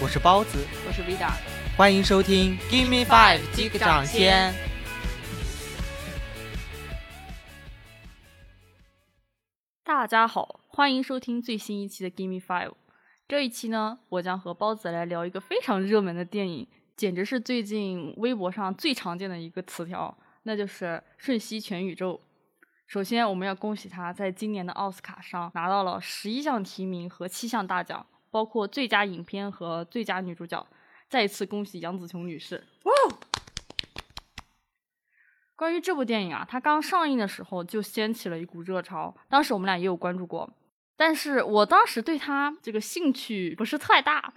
我是包子，我是 Vida，欢迎收听 Give Me Five 击个掌先。大家好，欢迎收听最新一期的 Give Me Five。这一期呢，我将和包子来聊一个非常热门的电影，简直是最近微博上最常见的一个词条，那就是《瞬息全宇宙》。首先，我们要恭喜他在今年的奥斯卡上拿到了十一项提名和七项大奖，包括最佳影片和最佳女主角。再一次恭喜杨紫琼女士！哇！关于这部电影啊，它刚上映的时候就掀起了一股热潮，当时我们俩也有关注过。但是我当时对它这个兴趣不是太大。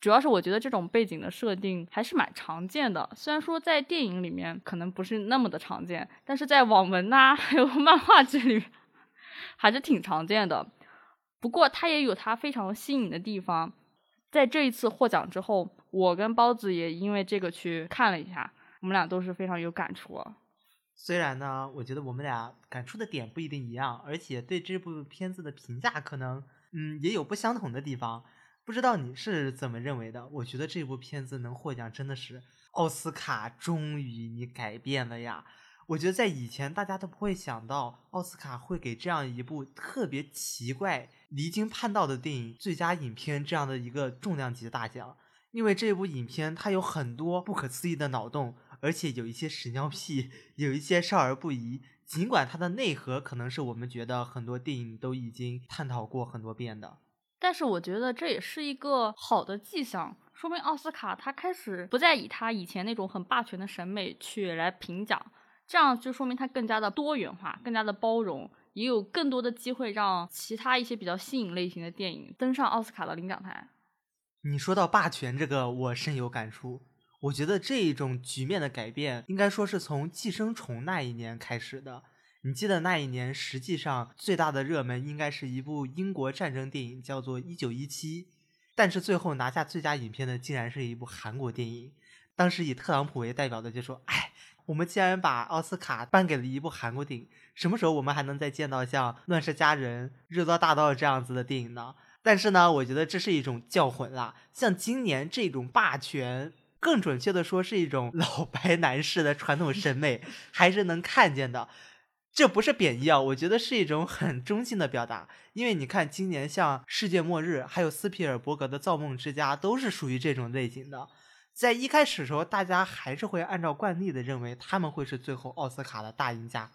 主要是我觉得这种背景的设定还是蛮常见的，虽然说在电影里面可能不是那么的常见，但是在网文呐还有漫画剧里面 还是挺常见的。不过它也有它非常新颖的地方。在这一次获奖之后，我跟包子也因为这个去看了一下，我们俩都是非常有感触。虽然呢，我觉得我们俩感触的点不一定一样，而且对这部片子的评价可能嗯也有不相同的地方。不知道你是怎么认为的？我觉得这部片子能获奖，真的是奥斯卡终于你改变了呀！我觉得在以前大家都不会想到奥斯卡会给这样一部特别奇怪、离经叛道的电影最佳影片这样的一个重量级大奖，因为这部影片它有很多不可思议的脑洞，而且有一些屎尿屁，有一些少儿不宜。尽管它的内核可能是我们觉得很多电影都已经探讨过很多遍的。但是我觉得这也是一个好的迹象，说明奥斯卡他开始不再以他以前那种很霸权的审美去来评奖，这样就说明他更加的多元化，更加的包容，也有更多的机会让其他一些比较新颖类型的电影登上奥斯卡的领奖台。你说到霸权这个，我深有感触。我觉得这一种局面的改变，应该说是从《寄生虫》那一年开始的。你记得那一年，实际上最大的热门应该是一部英国战争电影，叫做《一九一七》，但是最后拿下最佳影片的竟然是一部韩国电影。当时以特朗普为代表的就说：“哎，我们既然把奥斯卡颁给了一部韩国电影，什么时候我们还能再见到像《乱世佳人》《热刀大道》这样子的电影呢？”但是呢，我觉得这是一种教混了。像今年这种霸权，更准确的说是一种 老白男士的传统审美，还是能看见的。这不是贬义啊，我觉得是一种很中性的表达。因为你看，今年像《世界末日》还有斯皮尔伯格的《造梦之家》，都是属于这种类型的。在一开始的时候，大家还是会按照惯例的认为他们会是最后奥斯卡的大赢家。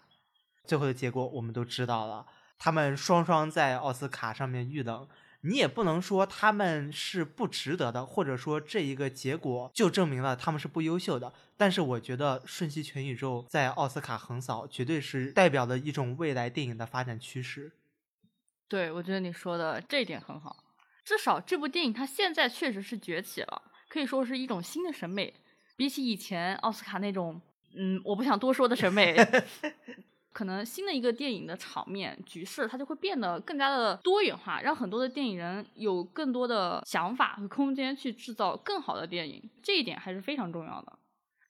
最后的结果我们都知道了，他们双双在奥斯卡上面遇冷。你也不能说他们是不值得的，或者说这一个结果就证明了他们是不优秀的。但是我觉得《瞬息全宇宙》在奥斯卡横扫，绝对是代表了一种未来电影的发展趋势。对，我觉得你说的这一点很好。至少这部电影它现在确实是崛起了，可以说是一种新的审美，比起以前奥斯卡那种，嗯，我不想多说的审美。可能新的一个电影的场面局势，它就会变得更加的多元化，让很多的电影人有更多的想法和空间去制造更好的电影，这一点还是非常重要的。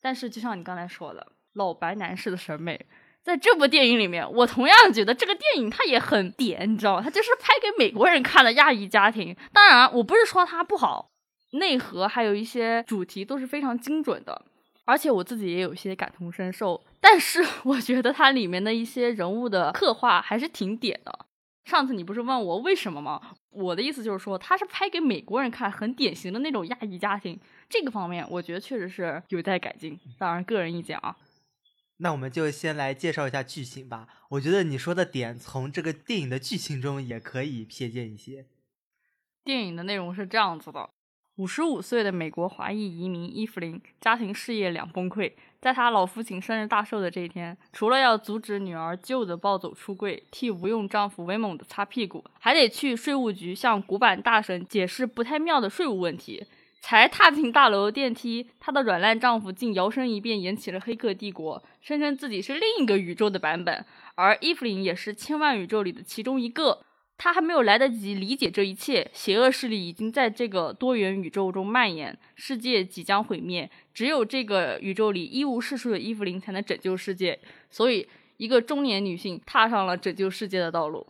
但是，就像你刚才说的，老白男士的审美，在这部电影里面，我同样觉得这个电影它也很点，你知道吗？它就是拍给美国人看的亚裔家庭。当然，我不是说它不好，内核还有一些主题都是非常精准的。而且我自己也有些感同身受，但是 我觉得它里面的一些人物的刻画还是挺点的。上次你不是问我为什么吗？我的意思就是说，它是拍给美国人看，很典型的那种亚裔家庭，这个方面我觉得确实是有待改进。当然，个人意见啊。那我们就先来介绍一下剧情吧。我觉得你说的点，从这个电影的剧情中也可以瞥见一些。电影的内容是这样子的。五十五岁的美国华裔移民伊芙琳，家庭事业两崩溃。在她老父亲生日大寿的这一天，除了要阻止女儿旧的暴走出柜，替无用丈夫威猛的擦屁股，还得去税务局向古板大神解释不太妙的税务问题。才踏进大楼电梯，她的软烂丈夫竟摇身一变演起了《黑客帝国》，声称自己是另一个宇宙的版本，而伊芙琳也是千万宇宙里的其中一个。他还没有来得及理解这一切，邪恶势力已经在这个多元宇宙中蔓延，世界即将毁灭。只有这个宇宙里一无是处的伊芙琳才能拯救世界。所以，一个中年女性踏上了拯救世界的道路。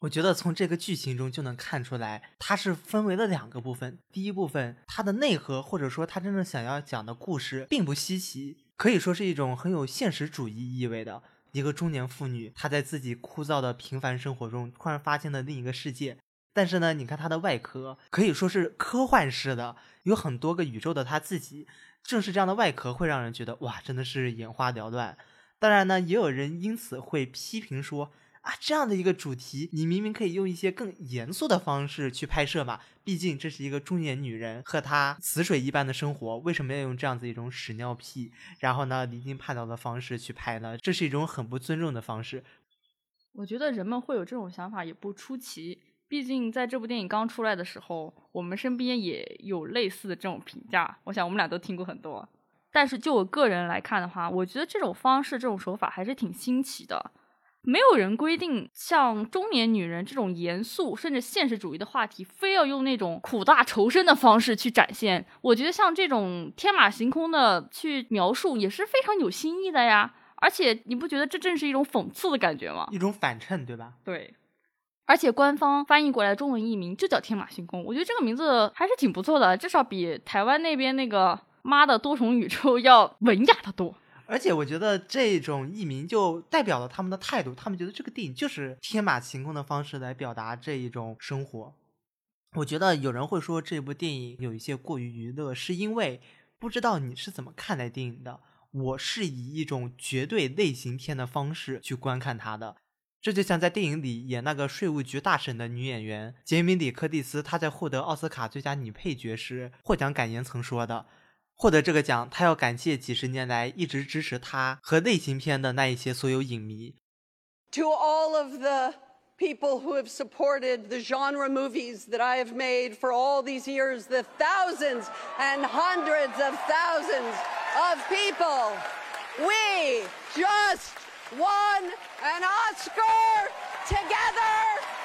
我觉得从这个剧情中就能看出来，它是分为了两个部分。第一部分，它的内核或者说它真正想要讲的故事并不稀奇，可以说是一种很有现实主义意味的一个中年妇女，她在自己枯燥的平凡生活中突然发现了另一个世界。但是呢，你看她的外壳可以说是科幻式的，有很多个宇宙的她自己。正是这样的外壳会让人觉得哇，真的是眼花缭乱。当然呢，也有人因此会批评说。啊，这样的一个主题，你明明可以用一些更严肃的方式去拍摄嘛。毕竟这是一个中年女人和她死水一般的生活，为什么要用这样子一种屎尿屁，然后呢离经叛道的方式去拍呢？这是一种很不尊重的方式。我觉得人们会有这种想法也不出奇，毕竟在这部电影刚出来的时候，我们身边也有类似的这种评价。我想我们俩都听过很多。但是就我个人来看的话，我觉得这种方式、这种手法还是挺新奇的。没有人规定像中年女人这种严肃甚至现实主义的话题，非要用那种苦大仇深的方式去展现。我觉得像这种天马行空的去描述也是非常有新意的呀。而且你不觉得这正是一种讽刺的感觉吗？一种反衬，对吧？对。而且官方翻译过来中文译名就叫天马行空，我觉得这个名字还是挺不错的，至少比台湾那边那个妈的多重宇宙 要文雅的多。而且我觉得这种译名就代表了他们的态度，他们觉得这个电影就是天马行空的方式来表达这一种生活。我觉得有人会说这部电影有一些过于娱乐，是因为不知道你是怎么看待电影的。我是以一种绝对类型片的方式去观看它的。这就像在电影里演那个税务局大婶的女演员杰米里·柯蒂斯，她在获得奥斯卡最佳女配角时获奖感言曾说的。获得这个奖，他要感谢几十年来一直支持他和类型片的那一些所有影迷。To all of the people who have supported the genre movies that I have made for all these years, the thousands and hundreds of thousands of people, we just won an Oscar together.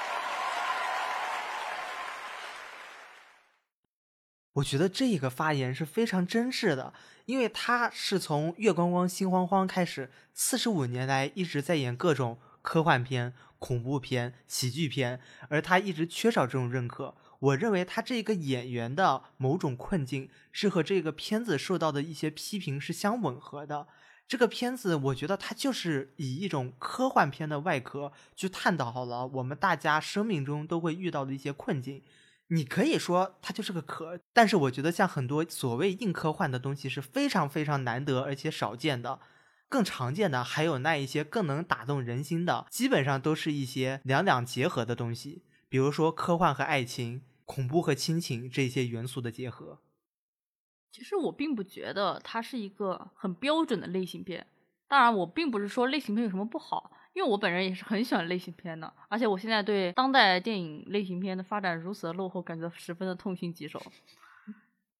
我觉得这个发言是非常真挚的，因为他是从《月光光心慌慌》开始，四十五年来一直在演各种科幻片、恐怖片、喜剧片，而他一直缺少这种认可。我认为他这个演员的某种困境是和这个片子受到的一些批评是相吻合的。这个片子，我觉得它就是以一种科幻片的外壳去探讨好了我们大家生命中都会遇到的一些困境。你可以说它就是个壳，但是我觉得像很多所谓硬科幻的东西是非常非常难得而且少见的，更常见的还有那一些更能打动人心的，基本上都是一些两两结合的东西，比如说科幻和爱情、恐怖和亲情这些元素的结合。其实我并不觉得它是一个很标准的类型片，当然我并不是说类型片有什么不好。因为我本人也是很喜欢类型片的，而且我现在对当代电影类型片的发展如此的落后感觉十分的痛心疾首。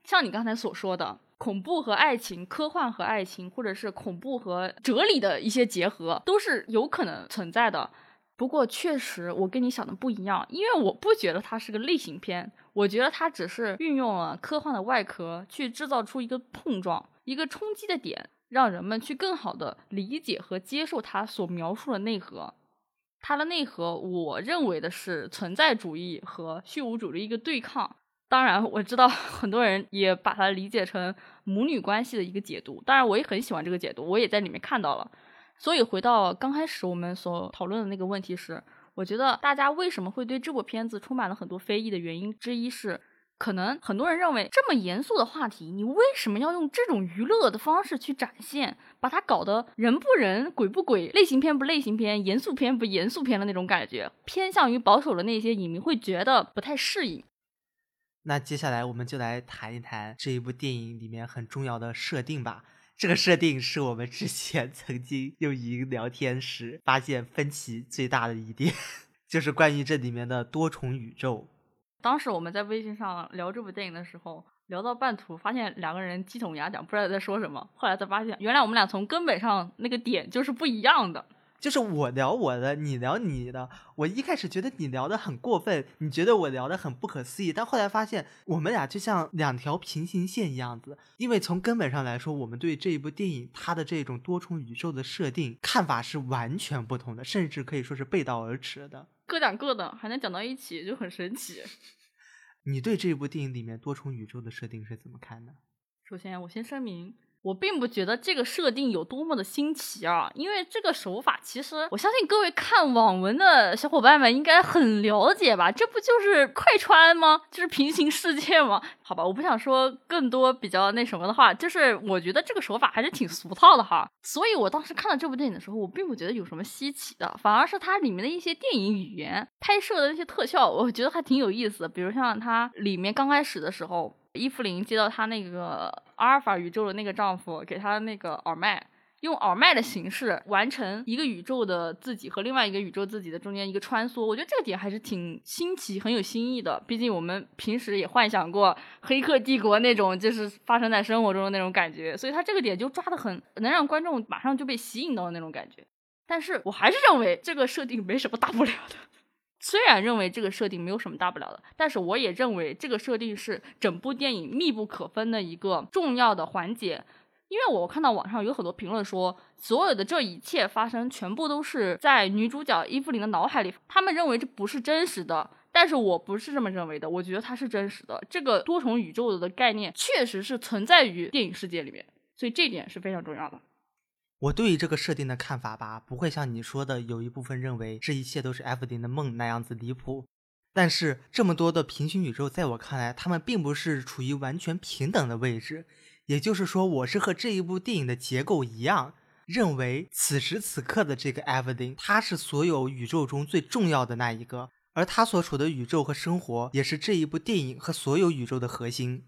像你刚才所说的，恐怖和爱情、科幻和爱情，或者是恐怖和哲理的一些结合，都是有可能存在的。不过，确实我跟你想的不一样，因为我不觉得它是个类型片，我觉得它只是运用了科幻的外壳去制造出一个碰撞、一个冲击的点。让人们去更好的理解和接受他所描述的内核，它的内核，我认为的是存在主义和虚无主义一个对抗。当然，我知道 很多人也把它理解成母女关系的一个解读。当然，我也很喜欢这个解读，我也在里面看到了。所以，回到刚开始我们所讨论的那个问题是，我觉得大家为什么会对这部片子充满了很多非议的原因之一是。可能很多人认为这么严肃的话题，你为什么要用这种娱乐的方式去展现，把它搞得人不人鬼不鬼，类型片不类型片，严肃片不严肃片的那种感觉，偏向于保守的那些影迷会觉得不太适应。那接下来我们就来谈一谈这一部电影里面很重要的设定吧。这个设定是我们之前 曾经用语音聊天时发现分歧最大的一点，就是关于这里面的多重宇宙。当时我们在微信上聊这部电影的时候，聊到半途，发现两个人鸡同鸭讲，不知道在说什么。后来才发现，原来我们俩从根本上那个点就是不一样的。就是我聊我的，你聊你的。我一开始觉得你聊的很过分，你觉得我聊的很不可思议，但后来发现我们俩就像两条平行线一样子。因为从根本上来说，我们对这一部电影它的这种多重宇宙的设定看法是完全不同的，甚至可以说是背道而驰的。各讲各的，还能讲到一起，就很神奇。你对这部电影里面多重宇宙的设定是怎么看的？首先，我先声明。我并不觉得这个设定有多么的新奇啊，因为这个手法其实我相信各位看网文的小伙伴们应该很了解吧？这不就是快穿吗？就是平行世界吗？好吧，我不想说更多比较那什么的话，就是我觉得这个手法还是挺俗套的哈。所以我当时看到这部电影的时候，我并不觉得有什么稀奇的，反而是它里面的一些电影语言、拍摄的那些特效，我觉得还挺有意思的。比如像它里面刚开始的时候。伊芙琳接到她那个阿尔法宇宙的那个丈夫给她那个耳麦，用耳麦的形式完成一个宇宙的自己和另外一个宇宙自己的中间一个穿梭。我觉得这个点还是挺新奇、很有新意的。毕竟我们平时也幻想过《黑客帝国》那种就是发生在生活中的那种感觉，所以他这个点就抓得很，能让观众马上就被吸引到那种感觉。但是我还是认为这个设定没什么大不了的。虽然认为这个设定没有什么大不了的，但是我也认为这个设定是整部电影密不可分的一个重要的环节。因为我看到网上有很多评论说，所有的这一切发生全部都是在女主角伊芙琳的脑海里，他们认为这不是真实的。但是我不是这么认为的，我觉得它是真实的。这个多重宇宙的概念确实是存在于电影世界里面，所以这点是非常重要的。我对于这个设定的看法吧，不会像你说的有一部分认为这一切都是艾弗琳的梦那样子离谱。但是这么多的平行宇宙，在我看来，他们并不是处于完全平等的位置。也就是说，我是和这一部电影的结构一样，认为此时此刻的这个艾弗琳，他是所有宇宙中最重要的那一个，而他所处的宇宙和生活，也是这一部电影和所有宇宙的核心。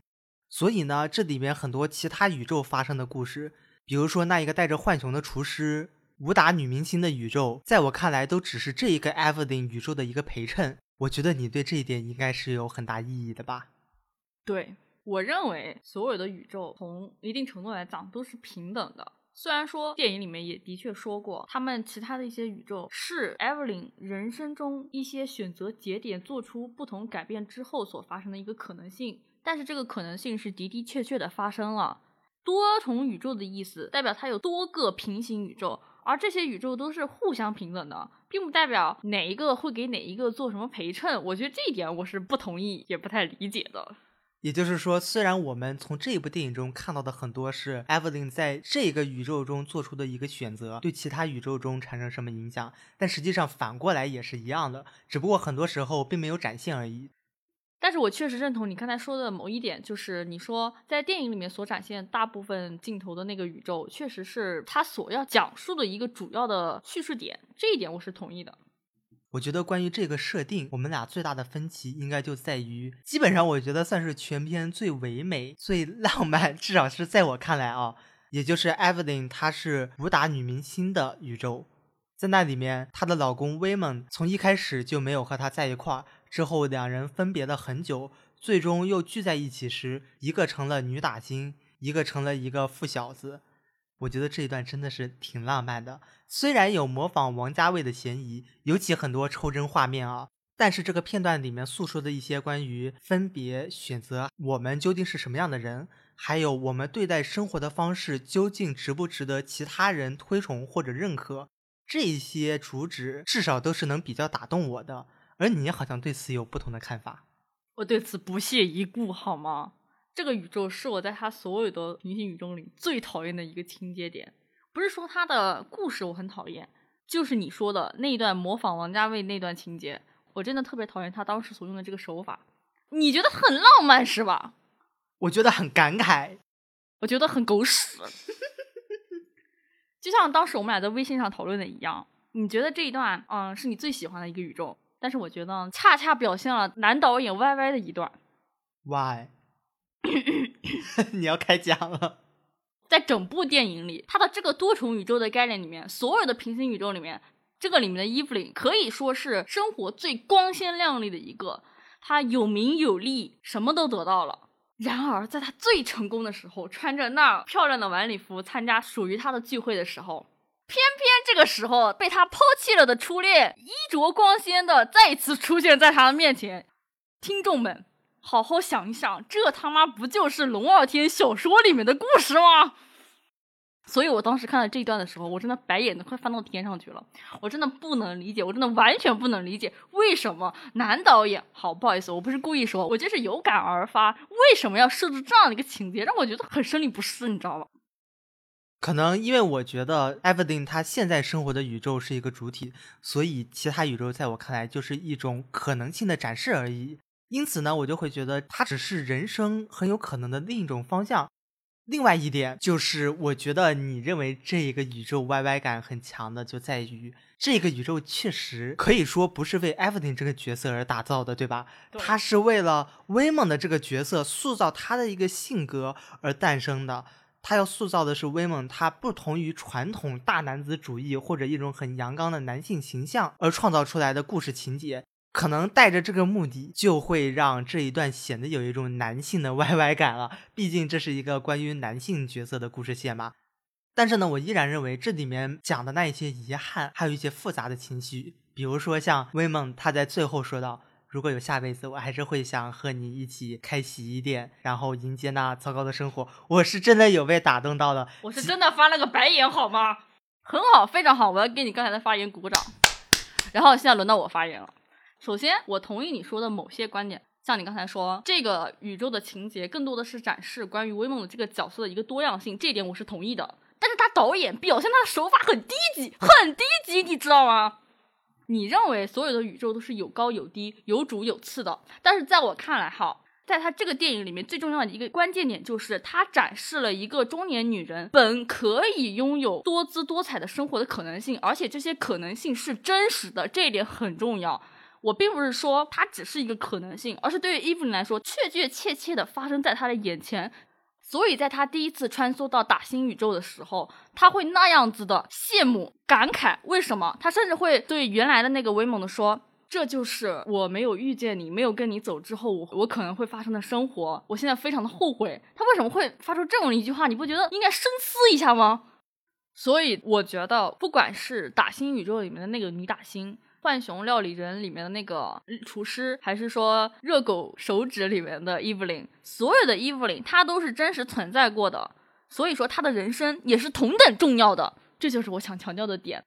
所以呢，这里面很多其他宇宙发生的故事。比如说，那一个带着浣熊的厨师，武打女明星的宇宙，在我看来，都只是这一个 Evelyn 宇宙的一个陪衬。我觉得你对这一点应该是有很大意义的吧？对我认为，所有的宇宙从一定程度来讲都是平等的。虽然说电影里面也的确说过，他们其他的一些宇宙是 Evelyn 人生中一些选择节点做出不同改变之后所发生的一个可能性，但是这个可能性是的的确确的发生了。多重宇宙的意思代表它有多个平行宇宙，而这些宇宙都是互相平等的，并不代表哪一个会给哪一个做什么陪衬。我觉得这一点我是不同意，也不太理解的。也就是说，虽然我们从这部电影中看到的很多是 Evelyn 在这个宇宙中做出的一个选择，对其他宇宙中产生什么影响，但实际上反过来也是一样的，只不过很多时候并没有展现而已。但是我确实认同你刚才说的某一点，就是你说在电影里面所展现大部分镜头的那个宇宙，确实是他所要讲述的一个主要的叙事点，这一点我是同意的。我觉得关于这个设定，我们俩最大的分歧应该就在于，基本上我觉得算是全片最唯美、最浪漫，至少是在我看来啊，也就是 Evelyn 她是武打女明星的宇宙，在那里面，她的老公 w 蒙 m n 从一开始就没有和她在一块儿。之后，两人分别了很久，最终又聚在一起时，一个成了女打星，一个成了一个富小子。我觉得这一段真的是挺浪漫的，虽然有模仿王家卫的嫌疑，尤其很多抽帧画面啊，但是这个片段里面诉说的一些关于分别、选择，我们究竟是什么样的人，还有我们对待生活的方式，究竟值不值得其他人推崇或者认可，这些主旨至少都是能比较打动我的。而你好像对此有不同的看法，我对此不屑一顾，好吗？这个宇宙是我在他所有的平行宇宙里最讨厌的一个情节点，不是说他的故事我很讨厌，就是你说的那一段模仿王家卫那段情节，我真的特别讨厌他当时所用的这个手法。你觉得很浪漫是吧？我觉得很感慨，我觉得很狗屎。就像当时我们俩在微信上讨论的一样，你觉得这一段嗯是你最喜欢的一个宇宙？但是我觉得恰恰表现了男导演 Y Y 的一段。Why？你要开讲了。在整部电影里，他的这个多重宇宙的概念里面，所有的平行宇宙里面，这个里面的伊芙琳可以说是生活最光鲜亮丽的一个。他有名有利，什么都得到了。然而，在他最成功的时候，穿着那漂亮的晚礼服参加属于他的聚会的时候。偏偏这个时候，被他抛弃了的初恋，衣着光鲜的再一次出现在他的面前。听众们，好好想一想，这他妈不就是龙傲天小说里面的故事吗？所以我当时看到这一段的时候，我真的白眼都快翻到天上去了。我真的不能理解，我真的完全不能理解，为什么男导演，好不好意思，我不是故意说，我就是有感而发，为什么要设置这样的一个情节，让我觉得很生理不适，你知道吗？可能因为我觉得 Evelyn 他现在生活的宇宙是一个主体，所以其他宇宙在我看来就是一种可能性的展示而已。因此呢，我就会觉得它只是人生很有可能的另一种方向。另外一点就是，我觉得你认为这一个宇宙 YY 感很强的，就在于这个宇宙确实可以说不是为 Evelyn 这个角色而打造的，对吧？它是为了威猛的这个角色塑造他的一个性格而诞生的。他要塑造的是威猛，他不同于传统大男子主义或者一种很阳刚的男性形象而创造出来的故事情节。可能带着这个目的，就会让这一段显得有一种男性的 YY 感了。毕竟这是一个关于男性角色的故事线嘛。但是呢，我依然认为这里面讲的那一些遗憾，还有一些复杂的情绪。比如说像威猛他在最后说到：“如果有下辈子，我还是会想和你一起开洗衣店，然后迎接那糟糕的生活。”我是真的有被打动到的，我是真的翻了个白眼，好吗？很好，非常好，我要给你刚才的发言鼓掌。然后现在轮到我发言了。首先，我同意你说的某些观点，像你刚才说，这个宇宙的情节更多的是展示关于威猛的这个角色的一个多样性，这点我是同意的。但是他导演表现他的手法很低级，很低级，你知道吗？你认为所有的宇宙都是有高有低、有主有次的，但是在我看来，哈，在他这个电影里面最重要的一个关键点就是，他展示了一个中年女人本可以拥有多姿多彩的生活的可能性，而且这些可能性是真实的，这一点很重要。我并不是说它只是一个可能性，而是对于伊芙琳来说，确确切切的发生在她的眼前。所以，在他第一次穿梭到打星宇宙的时候，他会那样子的羡慕、感慨。为什么？他甚至会对原来的那个威猛的说：“这就是我没有遇见你，没有跟你走之后，我我可能会发生的生活。我现在非常的后悔。”他为什么会发出这种一句话？你不觉得应该深思一下吗？所以，我觉得不管是打星宇宙里面的那个女打星。浣熊料理人里面的那个厨师，还是说热狗手指里面的伊芙琳，所有的伊芙琳，她都是真实存在过的，所以说她的人生也是同等重要的，这就是我想强调的点。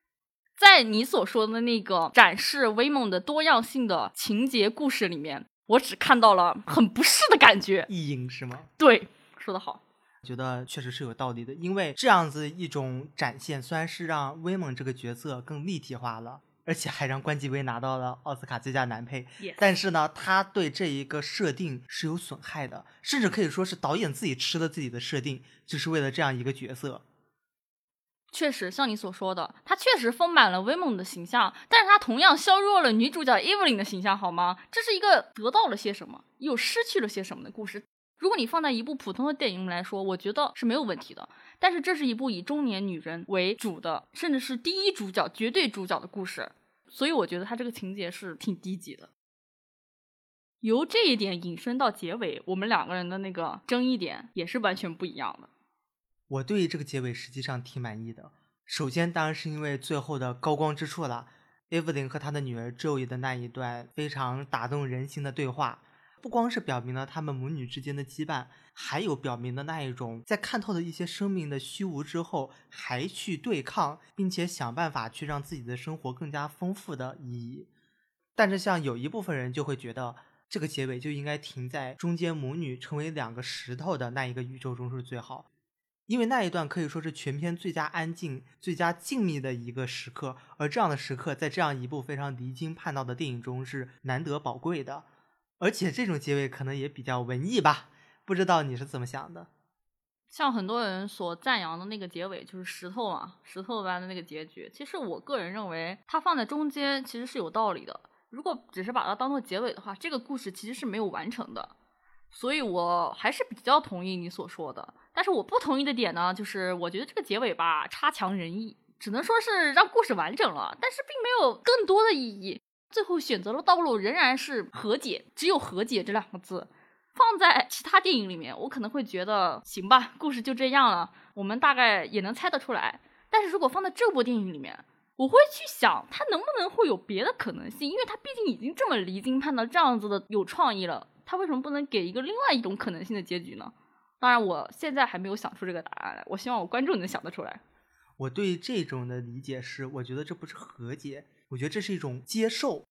在你所说的那个展示威猛的多样性的情节故事里面，我只看到了很不适的感觉，意淫是吗？对，说得好，觉得确实是有道理的，因为这样子一种展现，虽然是让威猛这个角色更立体化了。而且还让关继威拿到了奥斯卡最佳男配，但是呢，他对这一个设定是有损害的，甚至可以说是导演自己吃了自己的设定，就是为了这样一个角色。确实，像你所说的，他确实丰满了威猛的形象，但是他同样削弱了女主角伊芙琳的形象，好吗？这是一个得到了些什么，又失去了些什么的故事。如果你放在一部普通的电影来说，我觉得是没有问题的。但是这是一部以中年女人为主的，甚至是第一主角、绝对主角的故事，所以我觉得他这个情节是挺低级的。由这一点引申到结尾，我们两个人的那个争议点也是完全不一样的。我对于这个结尾实际上挺满意的。首先，当然是因为最后的高光之处了，艾弗琳和他的女儿 Joy 的那一段非常打动人心的对话。不光是表明了他们母女之间的羁绊，还有表明的那一种在看透了一些生命的虚无之后，还去对抗，并且想办法去让自己的生活更加丰富的意义。但是，像有一部分人就会觉得，这个结尾就应该停在中间母女成为两个石头的那一个宇宙中是最好，因为那一段可以说是全片最佳安静、最佳静谧的一个时刻，而这样的时刻在这样一部非常离经叛道的电影中是难得宝贵的。而且这种结尾可能也比较文艺吧，不知道你是怎么想的？像很多人所赞扬的那个结尾，就是石头嘛，石头般的那个结局。其实我个人认为，它放在中间其实是有道理的。如果只是把它当做结尾的话，这个故事其实是没有完成的。所以我还是比较同意你所说的。但是我不同意的点呢，就是我觉得这个结尾吧差强人意，只能说是让故事完整了，但是并没有更多的意义。最后选择的道路仍然是和解，只有和解这两个字。放在其他电影里面，我可能会觉得行吧，故事就这样了，我们大概也能猜得出来。但是如果放在这部电影里面，我会去想，它能不能会有别的可能性？因为它毕竟已经这么离经叛道，这样子的有创意了，它为什么不能给一个另外一种可能性的结局呢？当然，我现在还没有想出这个答案来，我希望我观众能想得出来。我对这种的理解是，我觉得这不是和解，我觉得这是一种接受。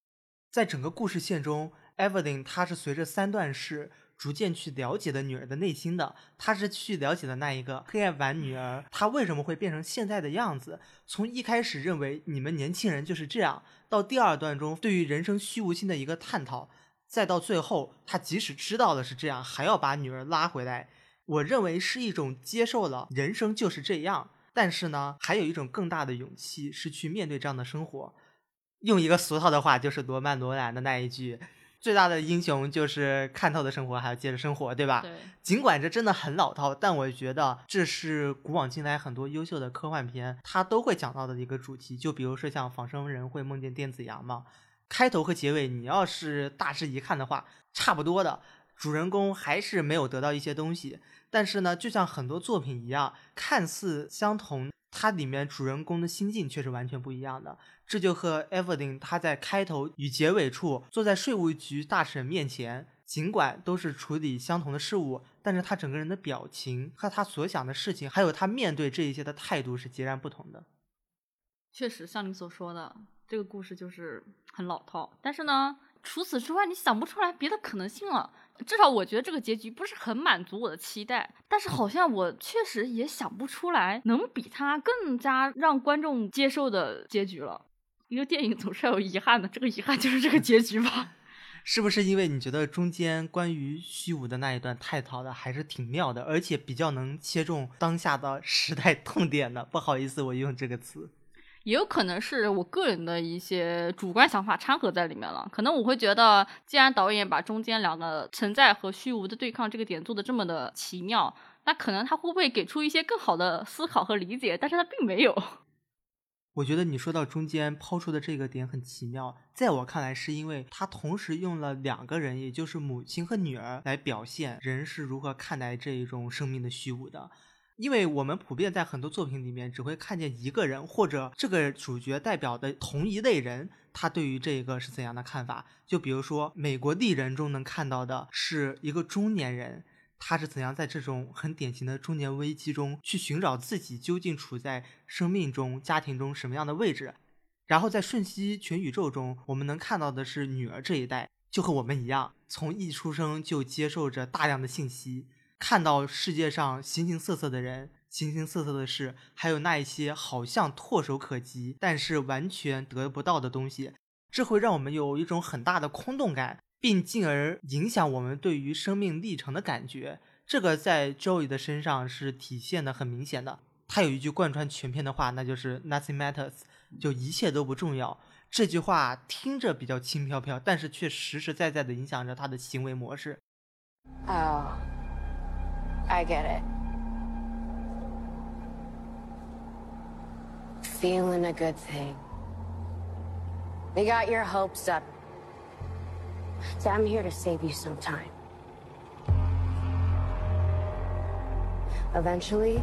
在整个故事线中，Evelyn 她是随着三段式逐渐去了解的女儿的内心的，她是去了解的那一个黑暗版女儿，她为什么会变成现在的样子？从一开始认为你们年轻人就是这样，到第二段中对于人生虚无性的一个探讨，再到最后，她即使知道了是这样，还要把女儿拉回来。我认为是一种接受了人生就是这样，但是呢，还有一种更大的勇气是去面对这样的生活。用一个俗套的话，就是罗曼·罗兰的那一句：“最大的英雄就是看透的生活，还要接着生活，对吧？”对，尽管这真的很老套，但我觉得这是古往今来很多优秀的科幻片它都会讲到的一个主题。就比如说像仿生人会梦见电子羊嘛，开头和结尾你要是大致一看的话，差不多的，主人公还是没有得到一些东西。但是呢，就像很多作品一样，看似相同，它里面主人公的心境却是完全不一样的。这就和 Evelyn 他在开头与结尾处坐在税务局大婶面前，尽管都是处理相同的事物，但是他整个人的表情和他所想的事情，还有他面对这一些的态度是截然不同的。确实，像你所说的，这个故事就是很老套。但是呢，除此之外，你想不出来别的可能性了。至少我觉得这个结局不是很满足我的期待，但是好像我确实也想不出来能比它更加让观众接受的结局了。一个电影总是要有遗憾的，这个遗憾就是这个结局吧？是不是因为你觉得中间关于虚无的那一段探讨的还是挺妙的，而且比较能切中当下的时代痛点的？不好意思，我用这个词。也有可能是我个人的一些主观想法掺和在里面了。可能我会觉得，既然导演把中间两个存在和虚无的对抗这个点做的这么的奇妙，那可能他会不会给出一些更好的思考和理解？但是他并没有。我觉得你说到中间抛出的这个点很奇妙，在我看来，是因为他同时用了两个人，也就是母亲和女儿来表现人是如何看待这一种生命的虚无的。因为我们普遍在很多作品里面只会看见一个人，或者这个主角代表的同一类人，他对于这个是怎样的看法。就比如说《美国丽人》中能看到的是一个中年人，他是怎样在这种很典型的中年危机中去寻找自己究竟处在生命中、家庭中什么样的位置。然后在《瞬息全宇宙》中，我们能看到的是女儿这一代，就和我们一样，从一出生就接受着大量的信息。看到世界上形形色色的人、形形色色的事，还有那一些好像唾手可及，但是完全得不到的东西，这会让我们有一种很大的空洞感，并进而影响我们对于生命历程的感觉。这个在 Joey 的身上是体现的很明显的。他有一句贯穿全片的话，那就是 “Nothing matters”，就一切都不重要。这句话听着比较轻飘飘，但是却实实在在的影响着他的行为模式。哦。I get it. Feeling a good thing. They got your hopes up. So I'm here to save you some time. Eventually,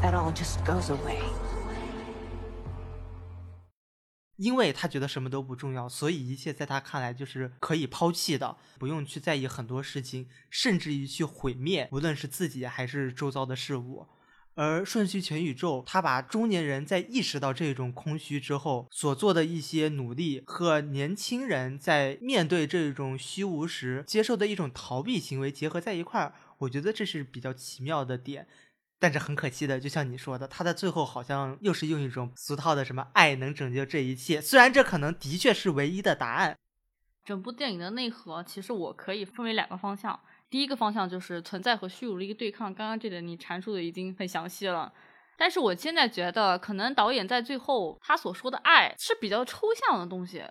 that all just goes away. 因为他觉得什么都不重要，所以一切在他看来就是可以抛弃的，不用去在意很多事情，甚至于去毁灭，无论是自己还是周遭的事物。而《瞬息全宇宙》，他把中年人在意识到这种空虚之后所做的一些努力，和年轻人在面对这种虚无时接受的一种逃避行为结合在一块儿，我觉得这是比较奇妙的点。但是很可惜的，就像你说的，他在最后好像又是用一种俗套的什么“爱能拯救这一切”。虽然这可能的确是唯一的答案。整部电影的内核，其实我可以分为两个方向。第一个方向就是存在和虚无的一个对抗。刚刚这点你阐述的已经很详细了。但是我现在觉得，可能导演在最后他所说的爱是比较抽象的东西。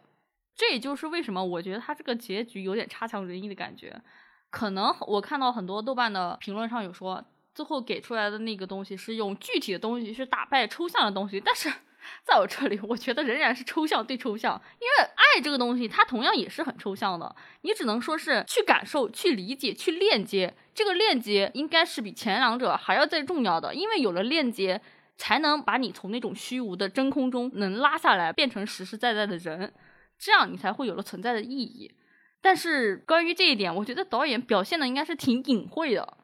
这也就是为什么我觉得他这个结局有点差强人意的感觉。可能我看到很多豆瓣的评论上有说。最后给出来的那个东西是用具体的东西，是打败抽象的东西。但是在我这里，我觉得仍然是抽象对抽象，因为爱这个东西，它同样也是很抽象的。你只能说是去感受、去理解、去链接。这个链接应该是比前两者还要再重要的，因为有了链接，才能把你从那种虚无的真空中能拉下来，变成实实在在的人，这样你才会有了存在的意义。但是关于这一点，我觉得导演表现的应该是挺隐晦的，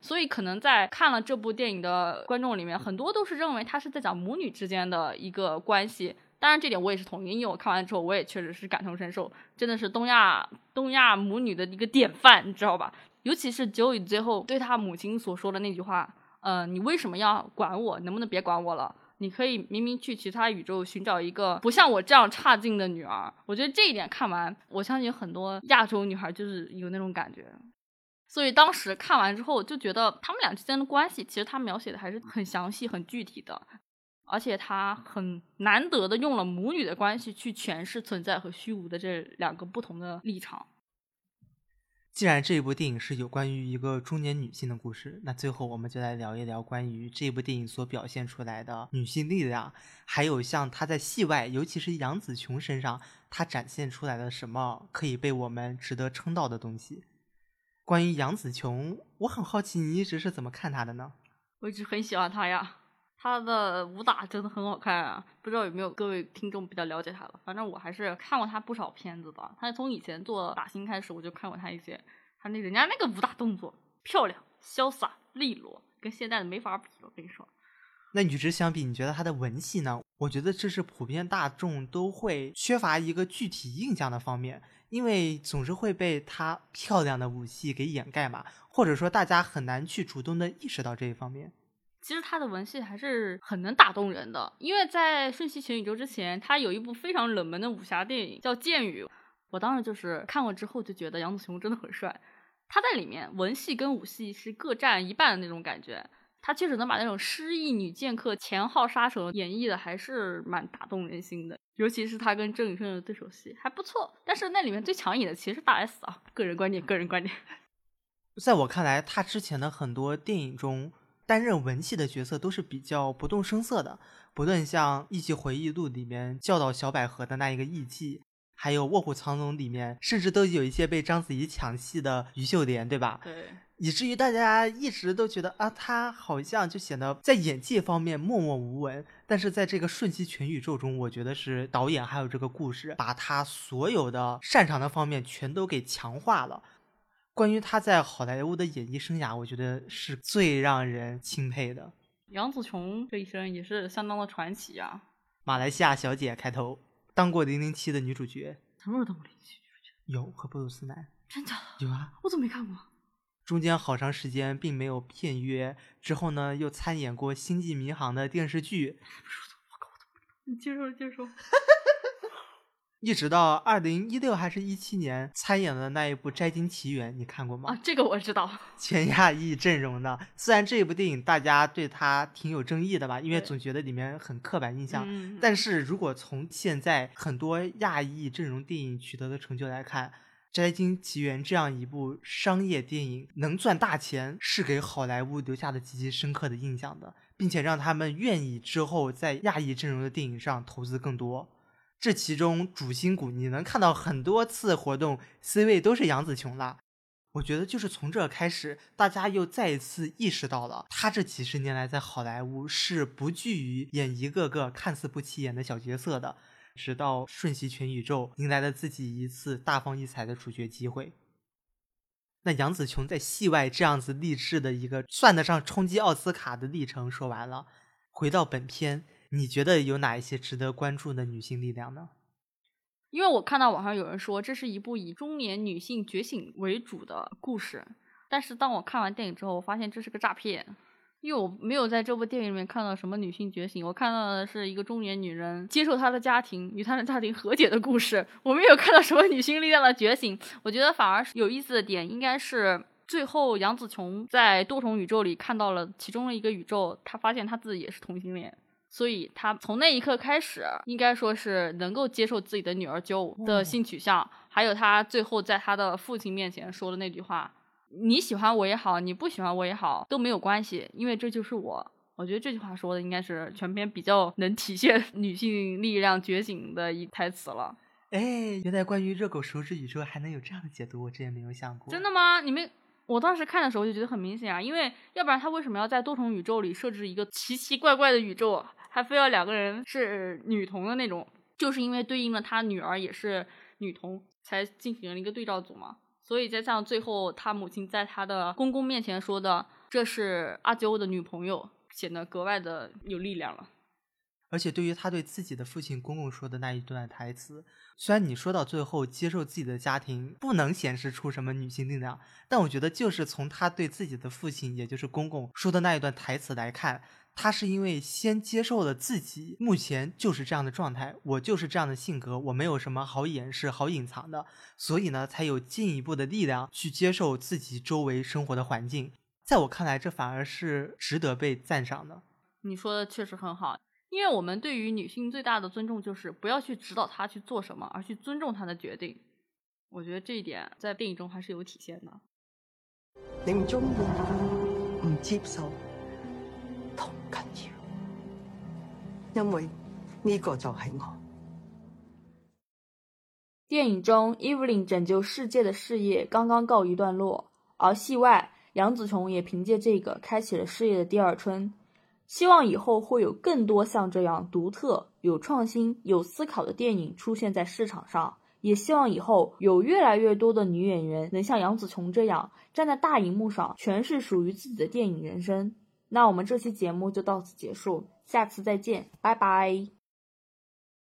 所以可能在看了这部电影的观众里面，很多都是认为他是在讲母女之间的一个关系。当然，这点我也是同意，因为我看完之后，我也确实是感同身受，真的是东亚东亚母女的一个典范，你知道吧？尤其是 Joey 最后对他母亲所说的那句话，呃，你为什么要管我？能不能别管我了？你可以明明去其他宇宙寻找一个不像我这样差劲的女儿。我觉得这一点看完，我相信很多亚洲女孩就是有那种感觉。所以当时看完之后，就觉得他们俩之间的关系，其实他描写的还是很详细、很具体的。而且他很难得的用了母女的关系去诠释存在和虚无的这两个不同的立场。既然这部电影是有关于一个中年女性的故事，那最后我们就来聊一聊关于这部电影所表现出来的女性力量，还有像她在戏外，尤其是杨紫琼身上，她展现出来的什么可以被我们值得称道的东西。关于杨紫琼，我很好奇你一直是怎么看她的呢？我一直很喜欢她呀。她的武打真的很好看啊！不知道有没有各位听众比较了解她了？反正我还是看过她不少片子的。她从以前做打星开始，我就看过她一些。她那人家那个武打动作漂亮、潇洒、利落，跟现在的没法比。我跟你说，那与之相比，你觉得他的文戏呢？我觉得这是普遍大众都会缺乏一个具体印象的方面，因为总是会被他漂亮的武戏给掩盖嘛，或者说大家很难去主动的意识到这一方面。其实他的文戏还是很能打动人的，因为在《瞬息全宇宙》之前，他有一部非常冷门的武侠电影叫《剑雨》，我当时就是看过之后就觉得杨紫琼真的很帅。他在里面文戏跟武戏是各占一半的那种感觉，他确实能把那种失意女剑客、前号杀手演绎的还是蛮打动人心的。尤其是他跟郑宇盛的对手戏还不错，但是那里面最抢眼的其实是大 S 啊，个人观点，个人观点。在我看来，他之前的很多电影中。担任文戏的角色都是比较不动声色的，不论像《艺伎回忆录》里面教导小百合的那一个艺伎，还有《卧虎藏龙》里面，甚至都有一些被章子怡抢戏的于秀莲，对吧？对。以至于大家一直都觉得啊，他好像就显得在演技方面默默无闻。但是在这个《瞬息全宇宙》中，我觉得是导演还有这个故事，把他所有的擅长的方面全都给强化了。关于他在好莱坞的演艺生涯，我觉得是最让人钦佩的。杨紫琼这一生也是相当的传奇啊！马来西亚小姐开头，当过《零零七》的女主角。什么时候当过《零零七》女主角？有和布鲁斯南。真的？有啊，我怎么没看过？中间好长时间并没有片约，之后呢又参演过《星际迷航》的电视剧。你 接受，接受。一直到二零一六还是一七年参演的那一部《摘金奇缘》，你看过吗？啊，这个我知道。全亚裔阵容的，虽然这一部电影大家对他挺有争议的吧，因为总觉得里面很刻板印象。但是如果从现在很多亚裔阵容电影取得的成就来看，《摘金奇缘》这样一部商业电影能赚大钱，是给好莱坞留下的极其深刻的印象的，并且让他们愿意之后在亚裔阵容的电影上投资更多。这其中主心骨，你能看到很多次活动 C 位都是杨紫琼了。我觉得就是从这开始，大家又再一次意识到了，她这几十年来在好莱坞是不惧于演一个个看似不起眼的小角色的。直到《瞬息全宇宙》迎来了自己一次大放异彩的主角机会。那杨紫琼在戏外这样子励志的一个算得上冲击奥斯卡的历程说完了，回到本片。你觉得有哪一些值得关注的女性力量呢？因为我看到网上有人说这是一部以中年女性觉醒为主的故事，但是当我看完电影之后，我发现这是个诈骗，因为我没有在这部电影里面看到什么女性觉醒，我看到的是一个中年女人接受她的家庭与她的家庭和解的故事，我没有看到什么女性力量的觉醒。我觉得反而是有意思的点应该是最后杨紫琼在多重宇宙里看到了其中的一个宇宙，她发现她自己也是同性恋。所以她从那一刻开始，应该说是能够接受自己的女儿九的性取向，还有她最后在她的父亲面前说的那句话：“你喜欢我也好，你不喜欢我也好都没有关系，因为这就是我。”我觉得这句话说的应该是全篇比较能体现 女性力量觉醒的一台词了。哎，原来关于热狗手指宇宙还能有这样的解读，我之前没有想过。真的吗？你们？我当时看的时候就觉得很明显啊，因为要不然他为什么要在多重宇宙里设置一个奇奇怪怪的宇宙？还非要两个人是女同的那种，就是因为对应了他女儿也是女同，才进行了一个对照组嘛。所以再像最后他母亲在他的公公面前说的“这是阿娇的女朋友”，显得格外的有力量了。而且对于他对自己的父亲公公说的那一段台词，虽然你说到最后接受自己的家庭不能显示出什么女性力量，但我觉得就是从他对自己的父亲，也就是公公说的那一段台词来看，他是因为先接受了自己目前就是这样的状态，我就是这样的性格，我没有什么好掩饰、好隐藏的，所以呢，才有进一步的力量去接受自己周围生活的环境。在我看来，这反而是值得被赞赏的。你说的确实很好。因为我们对于女性最大的尊重就是不要去指导她去做什么，而去尊重她的决定。我觉得这一点在电影中还是有体现的。你唔中意、唔接受，因为呢个就系我。电影中，Evelyn 拯救世界的事业刚刚告一段落，而戏外，杨紫琼也凭借这个开启了事业的第二春。希望以后会有更多像这样独特、有创新、有思考的电影出现在市场上，也希望以后有越来越多的女演员能像杨紫琼这样站在大荧幕上诠释属于自己的电影人生。那我们这期节目就到此结束，下次再见，拜拜。